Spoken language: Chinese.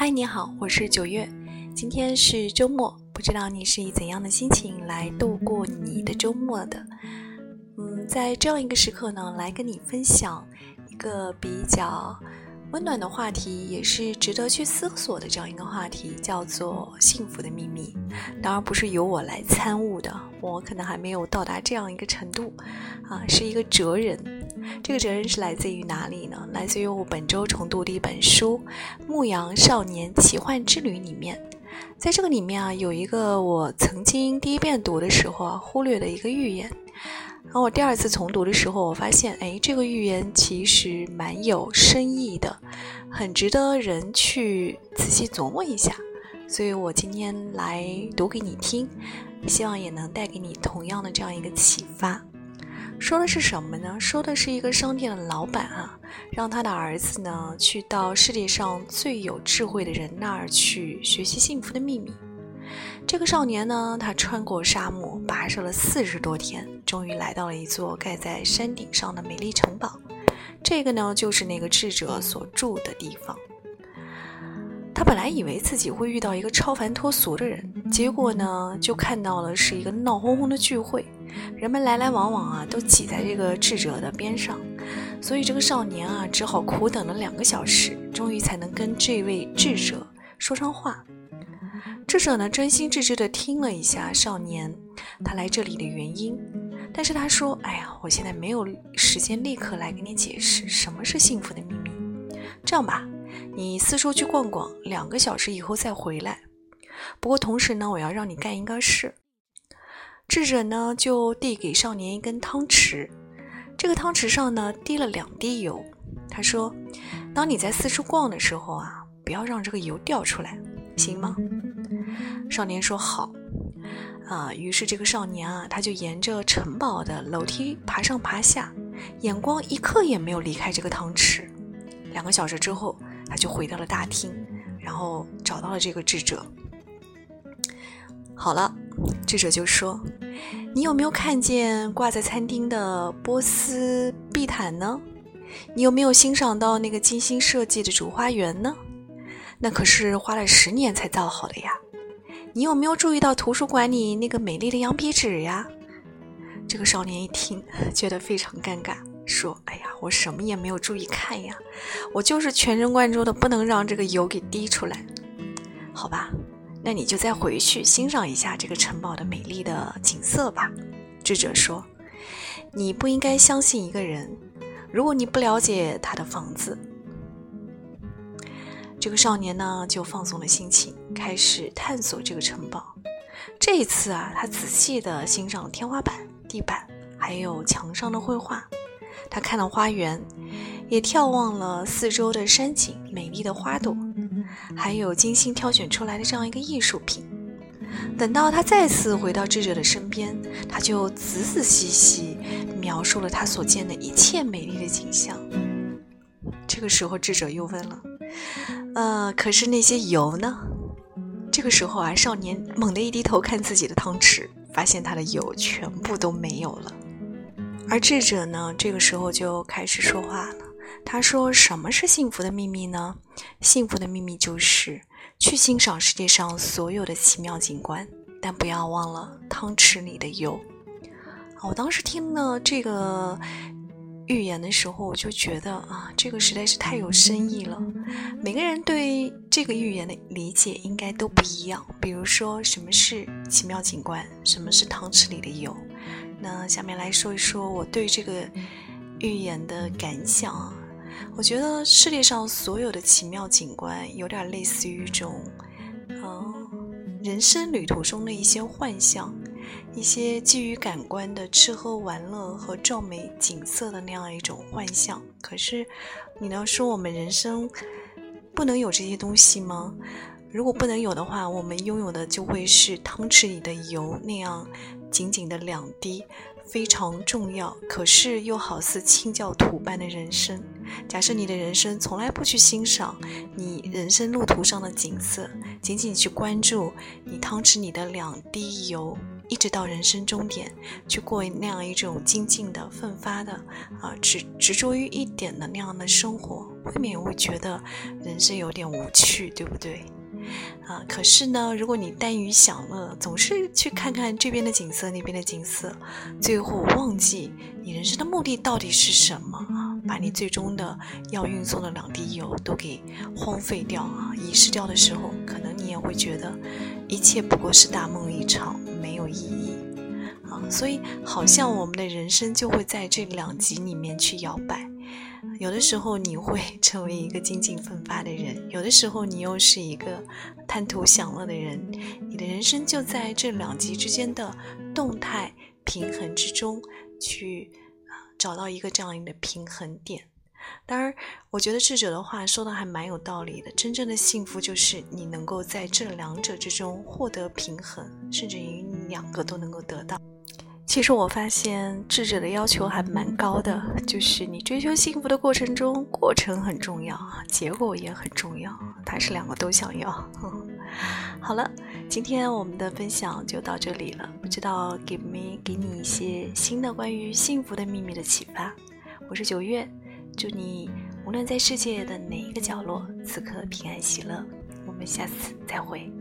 嗨，你好，我是九月。今天是周末，不知道你是以怎样的心情来度过你的周末的？嗯，在这样一个时刻呢，来跟你分享一个比较。温暖的话题也是值得去思索的，这样一个话题叫做幸福的秘密。当然不是由我来参悟的，我可能还没有到达这样一个程度，啊，是一个哲人。这个哲人是来自于哪里呢？来自于我本周重读的一本书《牧羊少年奇幻之旅》里面。在这个里面啊，有一个我曾经第一遍读的时候啊忽略的一个预言。然后我第二次重读的时候，我发现，哎，这个预言其实蛮有深意的，很值得人去仔细琢磨一下。所以我今天来读给你听，希望也能带给你同样的这样一个启发。说的是什么呢？说的是一个商店的老板啊，让他的儿子呢去到世界上最有智慧的人那儿去学习幸福的秘密。这个少年呢，他穿过沙漠，跋涉了四十多天，终于来到了一座盖在山顶上的美丽城堡。这个呢，就是那个智者所住的地方。他本来以为自己会遇到一个超凡脱俗的人，结果呢，就看到了是一个闹哄哄的聚会，人们来来往往啊，都挤在这个智者的边上。所以这个少年啊，只好苦等了两个小时，终于才能跟这位智者说上话。智者呢，真心致志地听了一下少年他来这里的原因，但是他说：“哎呀，我现在没有时间立刻来给你解释什么是幸福的秘密。这样吧，你四处去逛逛，两个小时以后再回来。不过同时呢，我要让你干一个事。”智者呢，就递给少年一根汤匙，这个汤匙上呢滴了两滴油。他说：“当你在四处逛的时候啊，不要让这个油掉出来，行吗？”少年说好，啊，于是这个少年啊，他就沿着城堡的楼梯爬上爬下，眼光一刻也没有离开这个汤匙。两个小时之后，他就回到了大厅，然后找到了这个智者。好了，智者就说：“你有没有看见挂在餐厅的波斯地毯呢？你有没有欣赏到那个精心设计的主花园呢？那可是花了十年才造好的呀。”你有没有注意到图书馆里那个美丽的羊皮纸呀？这个少年一听，觉得非常尴尬，说：“哎呀，我什么也没有注意看呀，我就是全神贯注的，不能让这个油给滴出来。好吧，那你就再回去欣赏一下这个城堡的美丽的景色吧。”智者说：“你不应该相信一个人，如果你不了解他的房子。”这个少年呢，就放松了心情，开始探索这个城堡。这一次啊，他仔细地欣赏天花板、地板，还有墙上的绘画。他看了花园，也眺望了四周的山景、美丽的花朵，还有精心挑选出来的这样一个艺术品。等到他再次回到智者的身边，他就仔仔细细描述了他所见的一切美丽的景象。这个时候，智者又问了。呃，可是那些油呢？这个时候啊，少年猛地一低头看自己的汤匙，发现他的油全部都没有了。而智者呢，这个时候就开始说话了。他说：“什么是幸福的秘密呢？幸福的秘密就是去欣赏世界上所有的奇妙景观，但不要忘了汤匙里的油。”我当时听了这个。预言的时候，我就觉得啊，这个实在是太有深意了。每个人对这个预言的理解应该都不一样。比如说，什么是奇妙景观？什么是汤匙里的油？那下面来说一说我对这个预言的感想啊。我觉得世界上所有的奇妙景观，有点类似于一种，嗯，人生旅途中的一些幻象。一些基于感官的吃喝玩乐和壮美景色的那样一种幻象，可是，你要说我们人生不能有这些东西吗？如果不能有的话，我们拥有的就会是汤匙里的油那样仅仅的两滴，非常重要，可是又好似清教徒般的人生。假设你的人生从来不去欣赏你人生路途上的景色，仅仅去关注你汤匙里的两滴油。一直到人生终点，去过那样一种精进的、奋发的，啊，执执着于一点的那样的生活，未免也会觉得人生有点无趣，对不对？啊，可是呢，如果你耽于享乐，总是去看看这边的景色，那边的景色，最后忘记你人生的目的到底是什么啊？把你最终的要运送的两滴油都给荒废掉啊，遗失掉的时候，可能你也会觉得一切不过是大梦一场，没有意义啊。所以，好像我们的人生就会在这两极里面去摇摆。有的时候你会 成为一个精进奋发的人，有的时候你又是一个贪图享乐的人，你的人生就在这两极之间的动态平衡之中去找到一个这样一个平衡点。当然，我觉得智者的话说的还蛮有道理的。真正的幸福就是你能够在这两者之中获得平衡，甚至于两个都能够得到。其实我发现智者的要求还蛮高的，就是你追求幸福的过程中，过程很重要，结果也很重要，他是两个都想要。好了，今天我们的分享就到这里了，不知道给没给你一些新的关于幸福的秘密的启发。我是九月，祝你无论在世界的哪一个角落，此刻平安喜乐。我们下次再会。